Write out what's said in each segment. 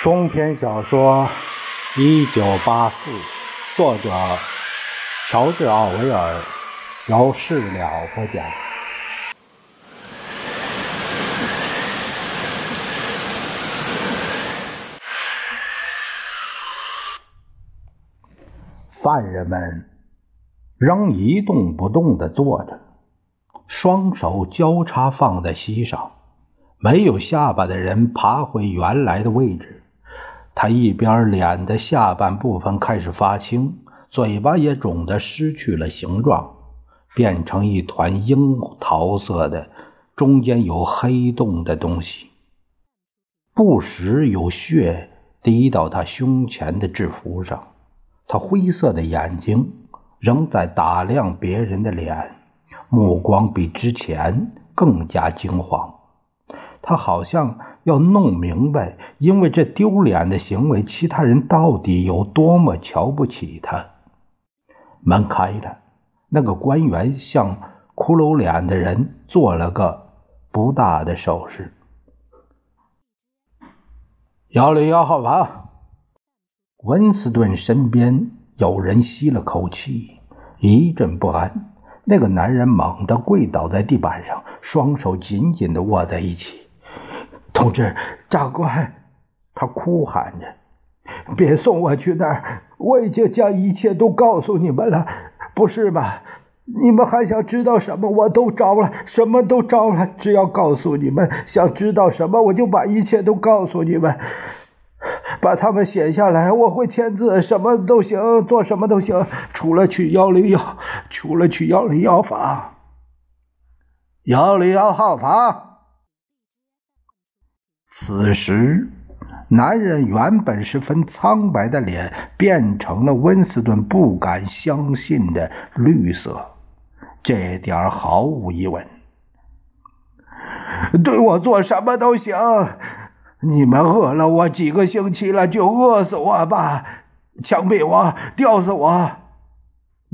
中篇小说《一九八四》，作者乔治·奥威尔，由事了播讲。犯人们仍一动不动地坐着，双手交叉放在膝上。没有下巴的人爬回原来的位置。他一边脸的下半部分开始发青，嘴巴也肿得失去了形状，变成一团樱桃色的、中间有黑洞的东西。不时有血滴到他胸前的制服上。他灰色的眼睛仍在打量别人的脸，目光比之前更加惊慌。他好像要弄明白，因为这丢脸的行为，其他人到底有多么瞧不起他。门开了，那个官员向骷髅脸的人做了个不大的手势。幺零幺号房，温斯顿身边有人吸了口气，一阵不安。那个男人猛地跪倒在地板上，双手紧紧地握在一起。同志，长官，他哭喊着：“别送我去那儿！我已经将一切都告诉你们了，不是吧？你们还想知道什么？我都招了，什么都招了。只要告诉你们想知道什么，我就把一切都告诉你们。把他们写下来，我会签字，什么都行，做什么都行，除了去幺零幺，除了去幺零幺房，幺零幺号房。”此时，男人原本十分苍白的脸变成了温斯顿不敢相信的绿色。这点毫无疑问。对我做什么都行。你们饿了我几个星期了，就饿死我吧，枪毙我，吊死我，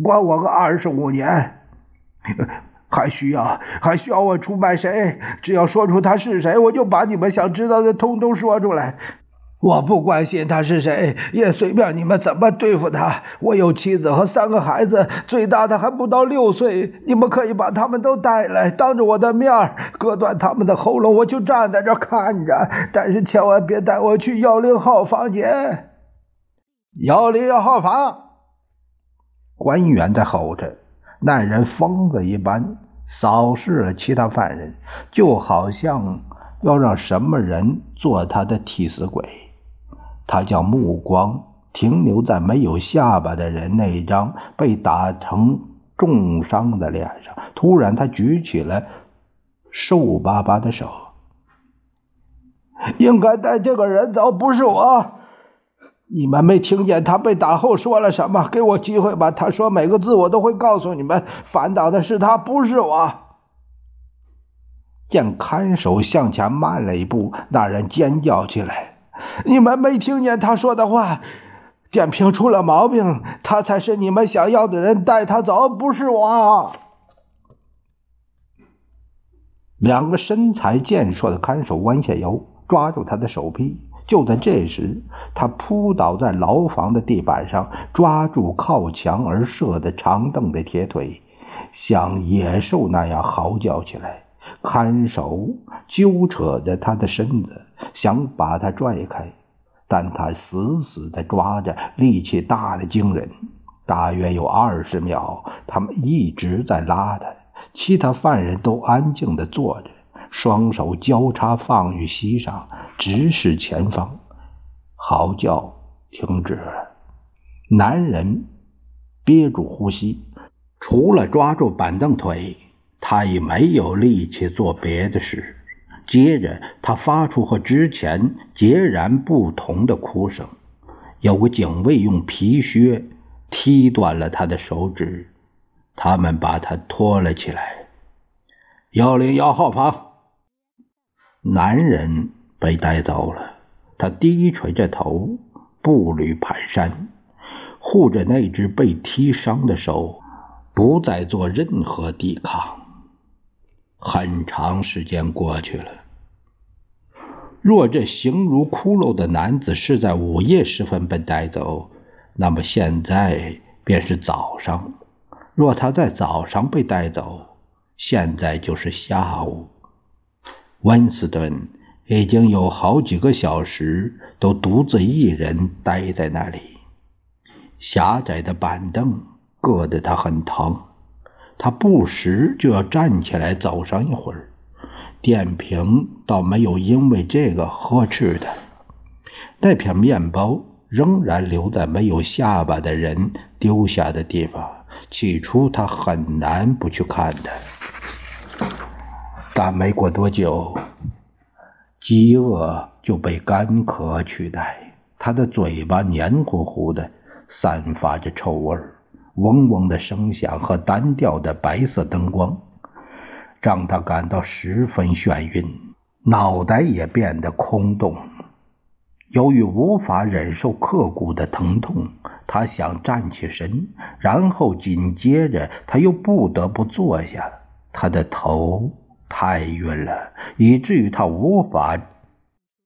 关我个二十五年。还需要还需要我出卖谁？只要说出他是谁，我就把你们想知道的通通说出来。我不关心他是谁，也随便你们怎么对付他。我有妻子和三个孩子，最大的还不到六岁。你们可以把他们都带来，当着我的面割断他们的喉咙，我就站在这看着。但是千万别带我去幺零号房间。幺零幺号房，官员在吼着。那人疯子一般扫视了其他犯人，就好像要让什么人做他的替死鬼。他将目光停留在没有下巴的人那张被打成重伤的脸上。突然，他举起了瘦巴巴的手：“应该带这个人走，不是我。”你们没听见他被打后说了什么？给我机会吧！他说每个字我都会告诉你们。反倒的是他，不是我。见看守向前慢了一步，那人尖叫起来：“你们没听见他说的话？电瓶出了毛病，他才是你们想要的人。带他走，不是我。”两个身材健硕的看守弯下腰，抓住他的手臂。就在这时，他扑倒在牢房的地板上，抓住靠墙而设的长凳的铁腿，像野兽那样嚎叫起来。看守揪扯着他的身子，想把他拽开，但他死死地抓着，力气大的惊人。大约有二十秒，他们一直在拉他，其他犯人都安静地坐着。双手交叉放于膝上，直视前方。嚎叫停止。男人憋住呼吸，除了抓住板凳腿，他已没有力气做别的事。接着，他发出和之前截然不同的哭声。有个警卫用皮靴踢断了他的手指。他们把他拖了起来。幺零幺号房。男人被带走了，他低垂着头，步履蹒跚，护着那只被踢伤的手，不再做任何抵抗。很长时间过去了，若这形如骷髅的男子是在午夜时分被带走，那么现在便是早上；若他在早上被带走，现在就是下午。温斯顿已经有好几个小时都独自一人待在那里，狭窄的板凳硌得他很疼，他不时就要站起来走上一会儿。电瓶倒没有因为这个呵斥他。那片面包仍然留在没有下巴的人丢下的地方。起初他很难不去看的，但没过多久，饥饿就被干渴取代。他的嘴巴黏糊糊的，散发着臭味嗡嗡的声响和单调的白色灯光。让他感到十分眩晕，脑袋也变得空洞。由于无法忍受刻骨的疼痛，他想站起身，然后紧接着他又不得不坐下。他的头太晕了，以至于他无法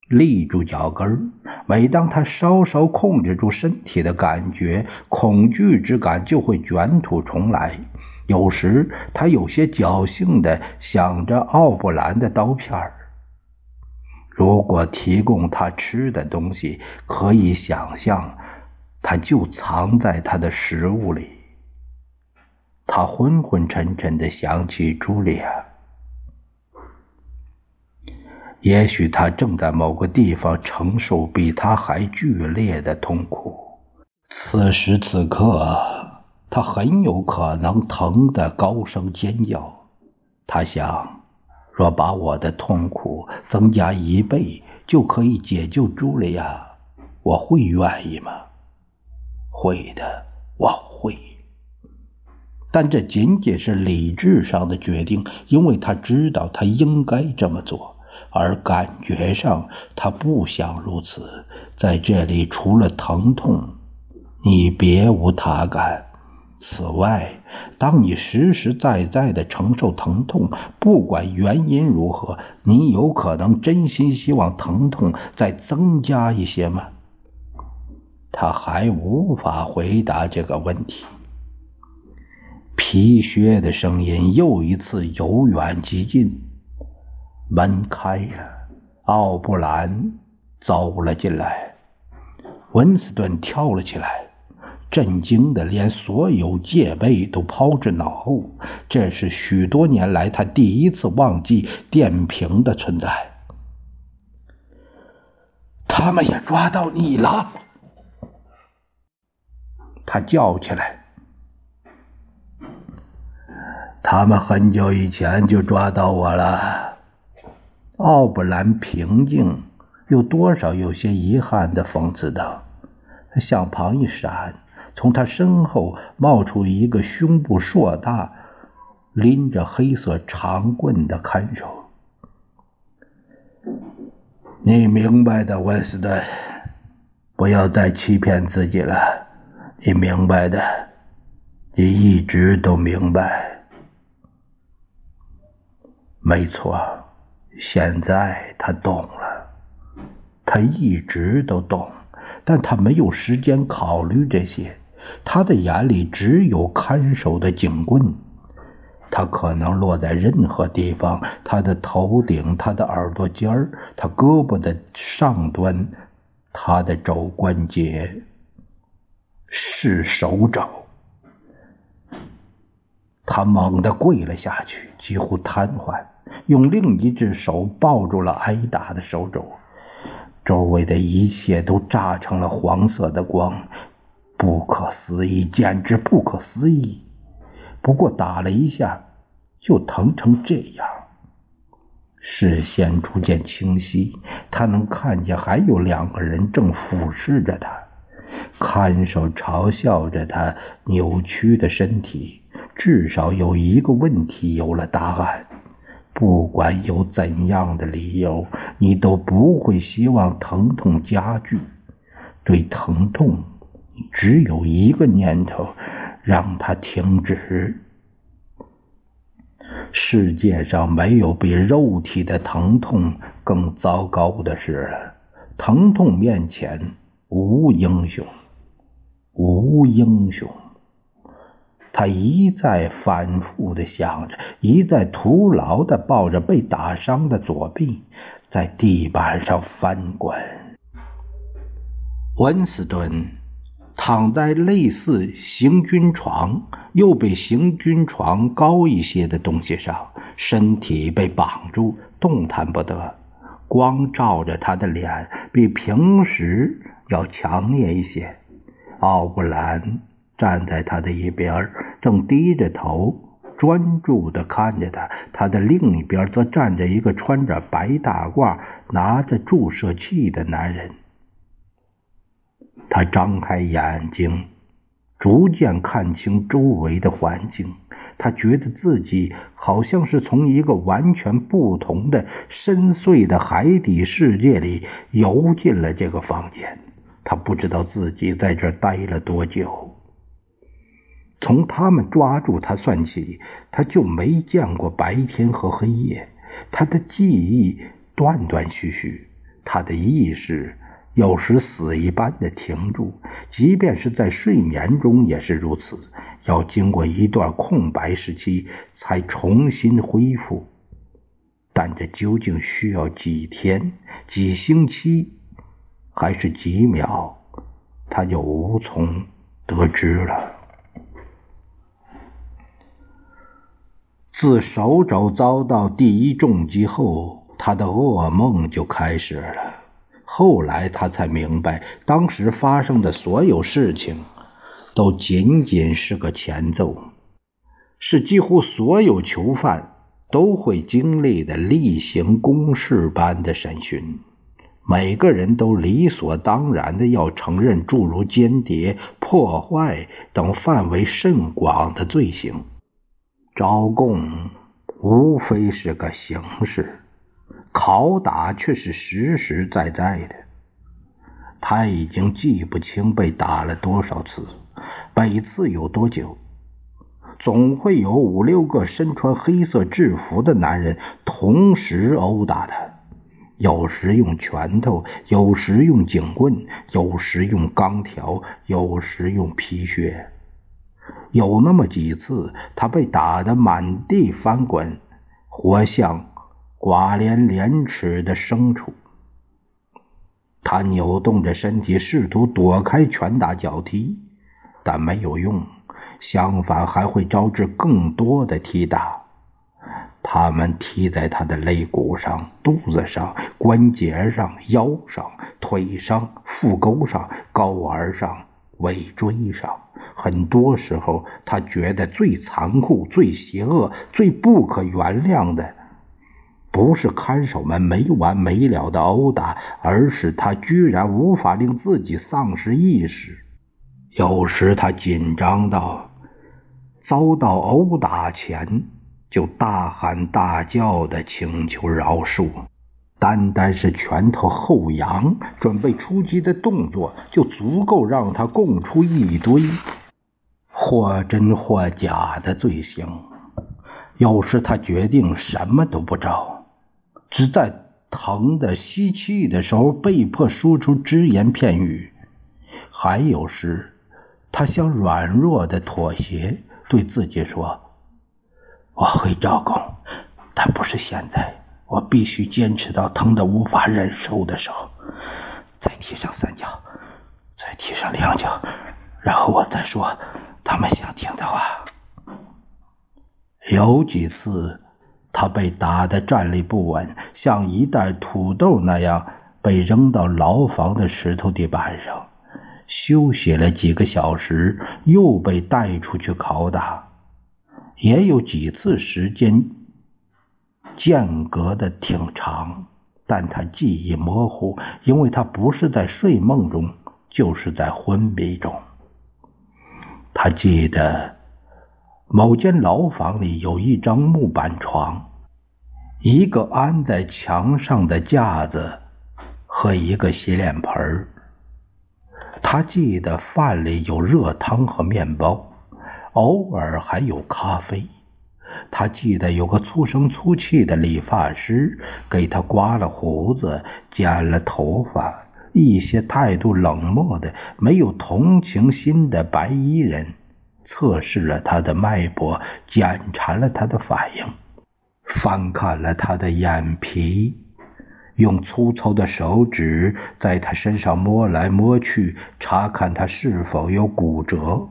立住脚跟每当他稍稍控制住身体的感觉，恐惧之感就会卷土重来。有时他有些侥幸地想着奥布兰的刀片。如果提供他吃的东西，可以想象，他就藏在他的食物里。他昏昏沉沉地想起茱莉亚，也许他正在某个地方承受比他还剧烈的痛苦。此时此刻。他很有可能疼得高声尖叫。他想，若把我的痛苦增加一倍，就可以解救茱莉亚，我会愿意吗？会的，我会。但这仅仅是理智上的决定，因为他知道他应该这么做，而感觉上他不想如此。在这里，除了疼痛，你别无他感。此外，当你实实在在的承受疼痛，不管原因如何，你有可能真心希望疼痛再增加一些吗？他还无法回答这个问题。皮靴的声音又一次由远及近，门开了，奥布兰走了进来，温斯顿跳了起来。震惊的连所有戒备都抛之脑后，这是许多年来他第一次忘记电瓶的存在。他们也抓到你了！他叫起来。他们很久以前就抓到我了。奥布兰平静，又多少有些遗憾的讽刺道：“他向旁一闪。”从他身后冒出一个胸部硕大、拎着黑色长棍的看守。你明白的，温斯顿，不要再欺骗自己了。你明白的，你一直都明白。没错，现在他懂了，他一直都懂，但他没有时间考虑这些。他的眼里只有看守的警棍，他可能落在任何地方：他的头顶，他的耳朵尖儿，他胳膊的上端，他的肘关节，是手肘。他猛地跪了下去，几乎瘫痪，用另一只手抱住了挨打的手肘。周围的一切都炸成了黄色的光。不可思议，简直不可思议！不过打了一下，就疼成这样。视线逐渐清晰，他能看见还有两个人正俯视着他。看守嘲笑着他扭曲的身体。至少有一个问题有了答案：不管有怎样的理由，你都不会希望疼痛加剧。对疼痛。只有一个念头，让它停止。世界上没有比肉体的疼痛更糟糕的事了。疼痛面前无英雄，无英雄。他一再反复的想着，一再徒劳的抱着被打伤的左臂，在地板上翻滚。温斯顿躺在类似行军床又比行军床高一些的东西上，身体被绑住，动弹不得。光照着他的脸，比平时要强烈一些。奥布兰。站在他的一边，正低着头专注地看着他；他的另一边则站着一个穿着白大褂、拿着注射器的男人。他张开眼睛，逐渐看清周围的环境。他觉得自己好像是从一个完全不同的深邃的海底世界里游进了这个房间。他不知道自己在这待了多久。从他们抓住他算起，他就没见过白天和黑夜。他的记忆断断续续，他的意识有时死一般的停住，即便是在睡眠中也是如此，要经过一段空白时期才重新恢复。但这究竟需要几天、几星期，还是几秒，他就无从得知了。自手肘遭到第一重击后，他的噩梦就开始了。后来他才明白，当时发生的所有事情，都仅仅是个前奏，是几乎所有囚犯都会经历的例行公事般的审讯。每个人都理所当然的要承认诸如间谍、破坏等范围甚广的罪行。招供无非是个形式，拷打却是实实在在的。他已经记不清被打了多少次，每次有多久。总会有五六个身穿黑色制服的男人同时殴打他，有时用拳头，有时用警棍，有时用钢条，有时用皮靴。有那么几次，他被打得满地翻滚，活像寡廉廉耻的牲畜。他扭动着身体，试图躲开拳打脚踢，但没有用，相反还会招致更多的踢打。他们踢在他的肋骨上、肚子上、关节上、腰上、腿上、腹沟上、睾丸上、尾追上。很多时候，他觉得最残酷、最邪恶、最不可原谅的，不是看守们没完没了的殴打，而是他居然无法令自己丧失意识。有时他紧张到遭到殴打前就大喊大叫的请求饶恕，单单是拳头后扬、准备出击的动作，就足够让他供出一堆。或真或假的罪行，有时他决定什么都不招，只在疼得吸气的时候被迫说出只言片语；还有时，他想软弱的妥协，对自己说：“我会招供，但不是现在，我必须坚持到疼得无法忍受的时候，再踢上三脚，再踢上两脚，然后我再说。”他们想听的话。有几次，他被打得站立不稳，像一袋土豆那样被扔到牢房的石头地板上，休息了几个小时，又被带出去拷打。也有几次时间间隔的挺长，但他记忆模糊，因为他不是在睡梦中，就是在昏迷中。他记得，某间牢房里有一张木板床，一个安在墙上的架子和一个洗脸盆他记得饭里有热汤和面包，偶尔还有咖啡。他记得有个粗声粗气的理发师给他刮了胡子、剪了头发，一些态度冷漠的、没有同情心的白衣人测试了他的脉搏，检查了他的反应，翻看了他的眼皮，用粗糙的手指在他身上摸来摸去，查看他是否有骨折。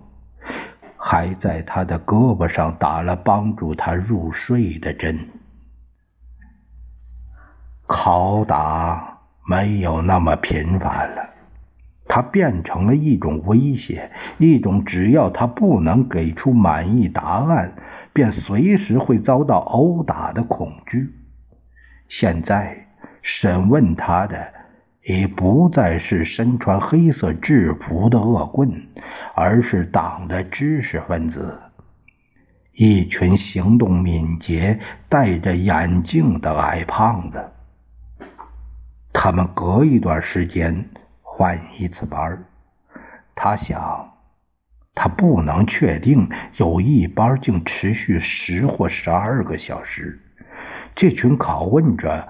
还在他的胳膊上打了帮助他入睡的针。拷打没有那么频繁了，它变成了一种威胁，一种只要他不能给出满意答案，便随时会遭到殴打的恐惧。现在审问他的。已不再是身穿黑色制服的恶棍，而是党的知识分子，一群行动敏捷、戴着眼镜的矮胖子。他们隔一段时间换一次班他想，他不能确定有一班竟持续十或十二个小时。这群拷问者。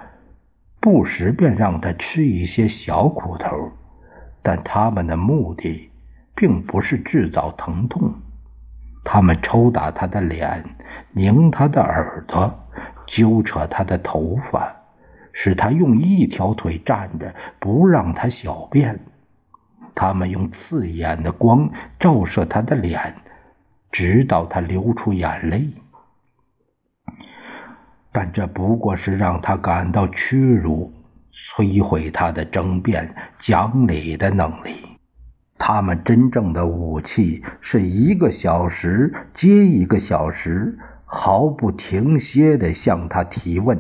不时便让他吃一些小苦头，但他们的目的并不是制造疼痛。他们抽打他的脸，拧他的耳朵，揪扯他的头发，使他用一条腿站着，不让他小便。他们用刺眼的光照射他的脸，直到他流出眼泪。但这不过是让他感到屈辱，摧毁他的争辩讲理的能力。他们真正的武器是一个小时接一个小时，毫不停歇地向他提问，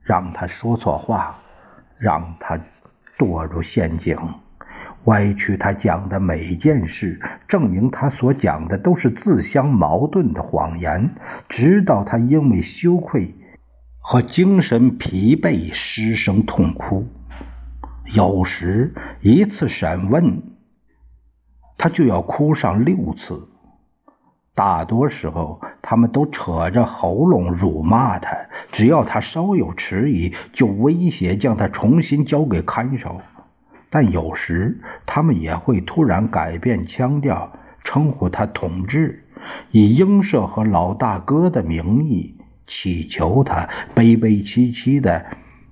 让他说错话，让他堕入陷阱，歪曲他讲的每件事，证明他所讲的都是自相矛盾的谎言，直到他因为羞愧。和精神疲惫失声痛哭，有时一次审问，他就要哭上六次。大多时候，他们都扯着喉咙辱骂他，只要他稍有迟疑，就威胁将他重新交给看守。但有时，他们也会突然改变腔调，称呼他同志，以英社和老大哥的名义。祈求他悲悲戚戚的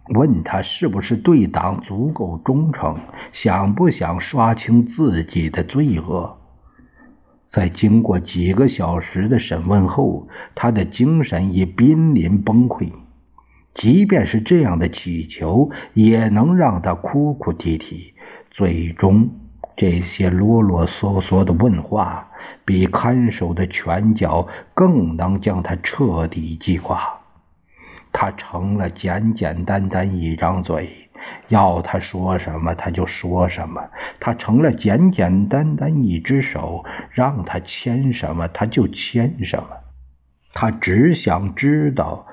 问他是不是对党足够忠诚，想不想刷清自己的罪恶。在经过几个小时的审问后，他的精神已濒临崩溃。即便是这样的祈求，也能让他哭哭啼啼。最终。这些啰啰嗦嗦的问话，比看守的拳脚更能将他彻底击垮。他成了简简单单一张嘴，要他说什么他就说什么；他成了简简单单一只手，让他牵什么他就牵什么。他只想知道，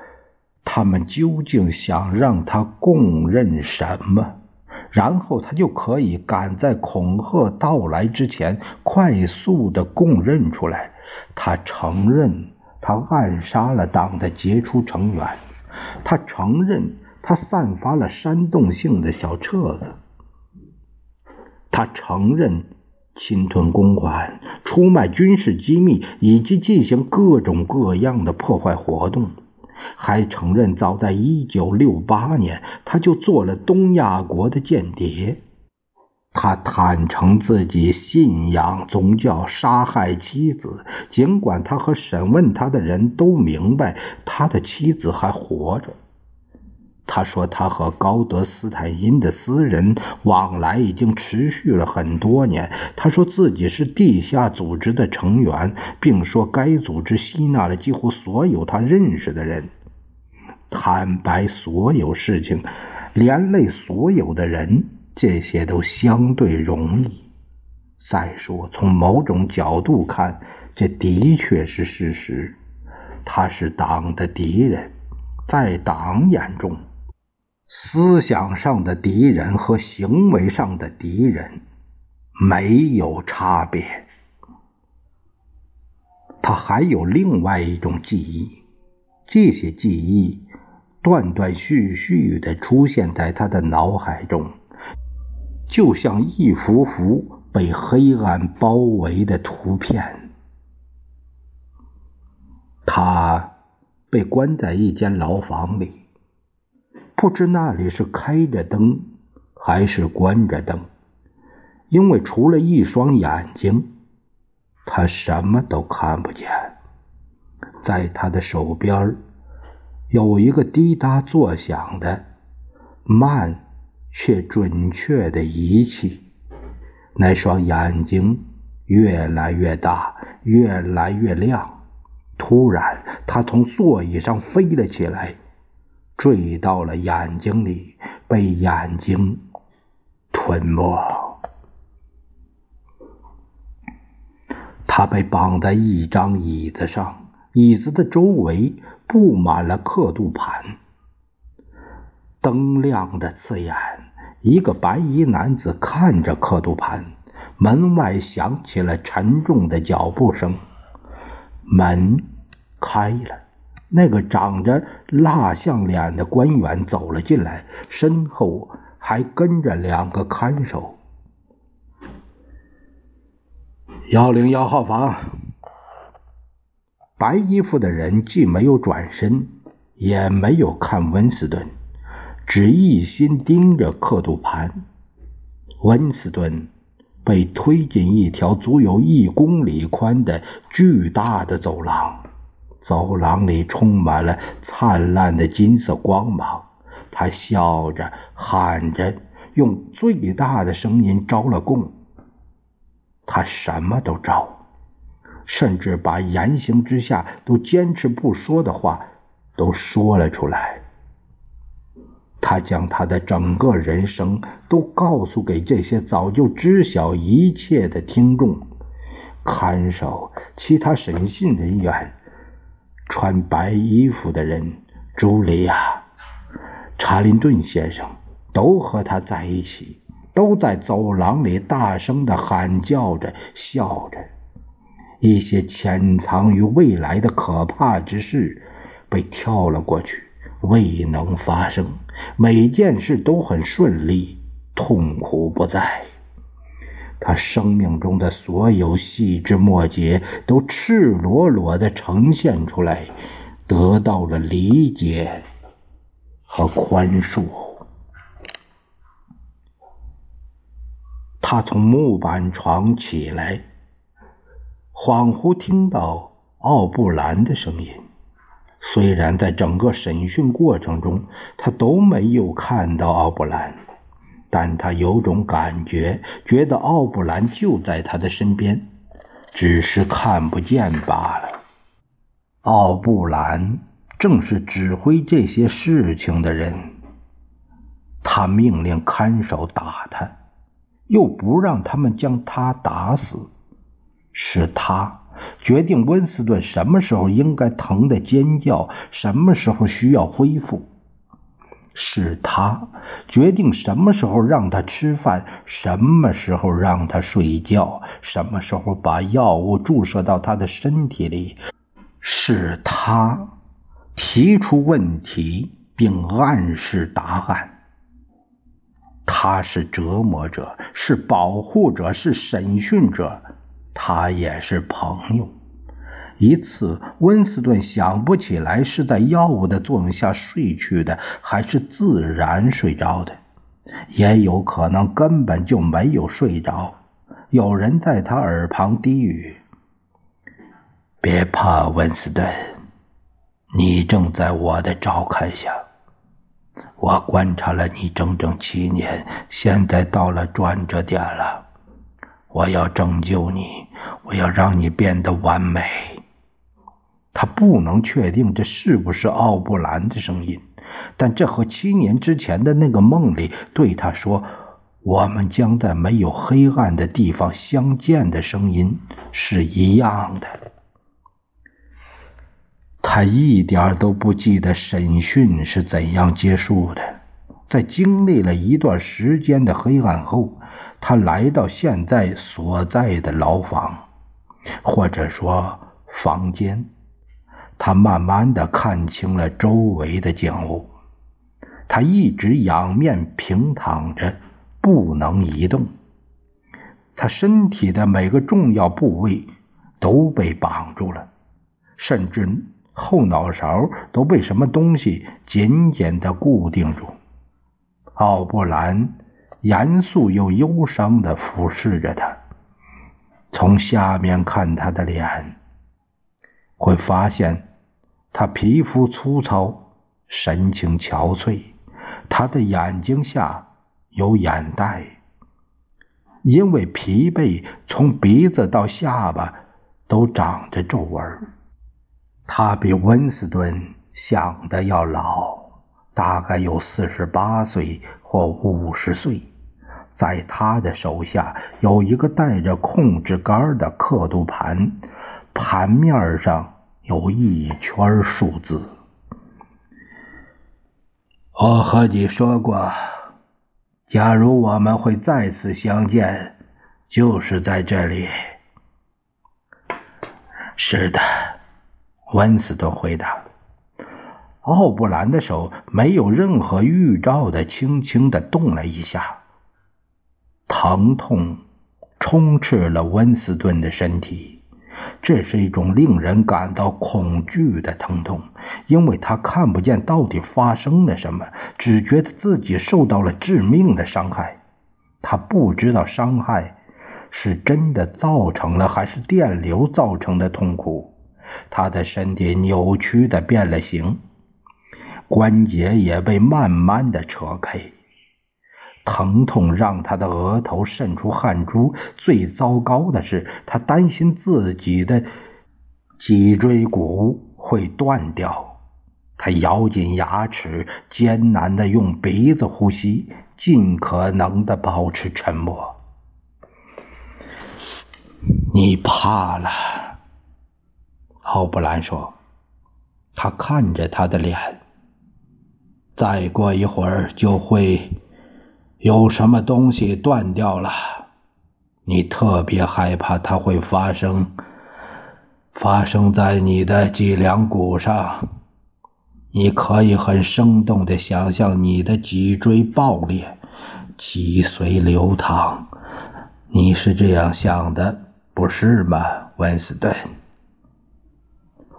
他们究竟想让他供认什么。然后他就可以赶在恐吓到来之前，快速的供认出来。他承认他暗杀了党的杰出成员，他承认他散发了煽动性的小册子，他承认侵吞公款、出卖军事机密以及进行各种各样的破坏活动。还承认，早在1968年，他就做了东亚国的间谍。他坦诚自己信仰宗教，杀害妻子，尽管他和审问他的人都明白他的妻子还活着。他说，他和高德斯坦因的私人往来已经持续了很多年。他说自己是地下组织的成员，并说该组织吸纳了几乎所有他认识的人。坦白所有事情，连累所有的人，这些都相对容易。再说，从某种角度看，这的确是事实。他是党的敌人，在党眼中。思想上的敌人和行为上的敌人没有差别。他还有另外一种记忆，这些记忆断断续续的出现在他的脑海中，就像一幅幅被黑暗包围的图片。他被关在一间牢房里，不知那里是开着灯还是关着灯，因为除了一双眼睛。他什么都看不见，在他的手边有一个滴答作响的、慢却准确的仪器。那双眼睛越来越大，越来越亮。突然，他从座椅上飞了起来，坠到了眼睛里，被眼睛吞没。他被绑在一张椅子上，椅子的周围布满了刻度盘。灯亮的刺眼，一个白衣男子看着刻度盘。门外响起了沉重的脚步声，门开了，那个长着蜡像脸的官员走了进来，身后还跟着两个看守。幺零幺号房，白衣服的人既没有转身，也没有看温斯顿，只一心盯着刻度盘。温斯顿被推进一条足有一公里宽的巨大的走廊，走廊里充满了灿烂的金色光芒。他笑着喊着，用最大的声音招了供。他什么都招，甚至把严刑之下都坚持不说的话都说了出来。他将他的整个人生都告诉给这些早就知晓一切的听众、看守、其他审讯人员、穿白衣服的人、茱莉亚、查林顿先生都和他在一起。都在走廊里大声的喊叫着、笑着。一些潜藏于未来的可怕之事被跳了过去，未能发生。每件事都很顺利，痛苦不在。他生命中的所有细枝末节都赤裸裸的呈现出来，得到了理解和宽恕。他从木板床起来，恍惚听到奥布兰的声音。虽然在整个审讯过程中，他都没有看到奥布兰，但他有种感觉，觉得奥布兰就在他的身边，只是看不见罢了。奥布兰正是指挥这些事情的人。他命令看守打他。又不让他们将他打死，是他决定温斯顿什么时候应该疼的尖叫，什么时候需要恢复；是他决定什么时候让他吃饭，什么时候让他睡觉，什么时候把药物注射到他的身体里；是他提出问题并暗示答案。他是折磨者，是保护者，是审讯者，他也是朋友。一次，温斯顿想不起来是在药物的作用下睡去的，还是自然睡着的，也有可能根本就没有睡着。有人在他耳旁低语：“别怕，温斯顿，你正在我的照看下。”我观察了你整整七年，现在到了转折点了。我要拯救你，我要让你变得完美。他不能确定这是不是奥布兰的声音，但这和七年之前的那个梦里对他说“我们将在没有黑暗的地方相见”的声音是一样的。他一点都不记得审讯是怎样结束的。在经历了一段时间的黑暗后，他来到现在所在的牢房，或者说房间。他慢慢的看清了周围的景物。他一直仰面平躺着，不能移动。他身体的每个重要部位都被绑住了，甚至后脑勺都被什么东西紧紧的固定住。奥布兰严肃又忧伤的俯视着他，从下面看他的脸，会发现他皮肤粗糙，神情憔悴。他的眼睛下有眼袋，因为疲惫，从鼻子到下巴都长着皱纹。他比温斯顿想的要老，大概有四十八岁或五十岁。在他的手下有一个带着控制杆的刻度盘，盘面上有一圈数字。我和你说过，假如我们会再次相见，就是在这里。是的，温斯顿回答。奥布兰的手没有任何预兆的轻轻的动了一下，疼痛充斥了温斯顿的身体。这是一种令人感到恐惧的疼痛，因为他看不见到底发生了什么，只觉得自己受到了致命的伤害。他不知道伤害是真的造成了，还是电流造成的痛苦。他的身体扭曲的变了形，关节也被慢慢的扯开。疼痛让他的额头渗出汗珠。最糟糕的是，他担心自己的脊椎骨会断掉。他咬紧牙齿，艰难地用鼻子呼吸，尽可能地保持沉默。你怕了，奥布兰说。他看着他的脸。再过一会儿就会。有什么东西断掉了？你特别害怕它会发生，发生在你的脊梁骨上。你可以很生动的想象你的脊椎爆裂，脊髓流淌。你是这样想的，不是吗，温斯顿？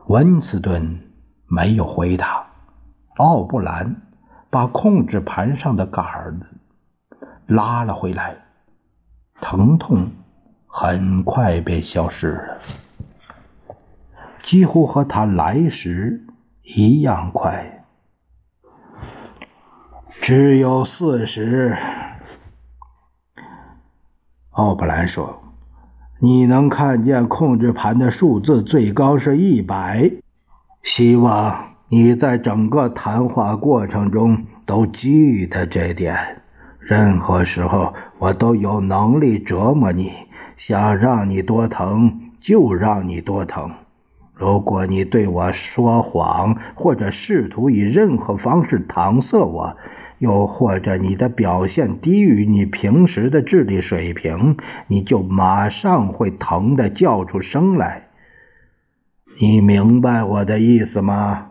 温斯顿没有回答。奥布兰把控制盘上的杆子。拉了回来，疼痛很快便消失了，几乎和他来时一样快。只有四十，奥布兰说：“你能看见控制盘的数字，最高是一百。希望你在整个谈话过程中都记得这点。”任何时候，我都有能力折磨你。想让你多疼，就让你多疼。如果你对我说谎，或者试图以任何方式搪塞我，又或者你的表现低于你平时的智力水平，你就马上会疼的叫出声来。你明白我的意思吗？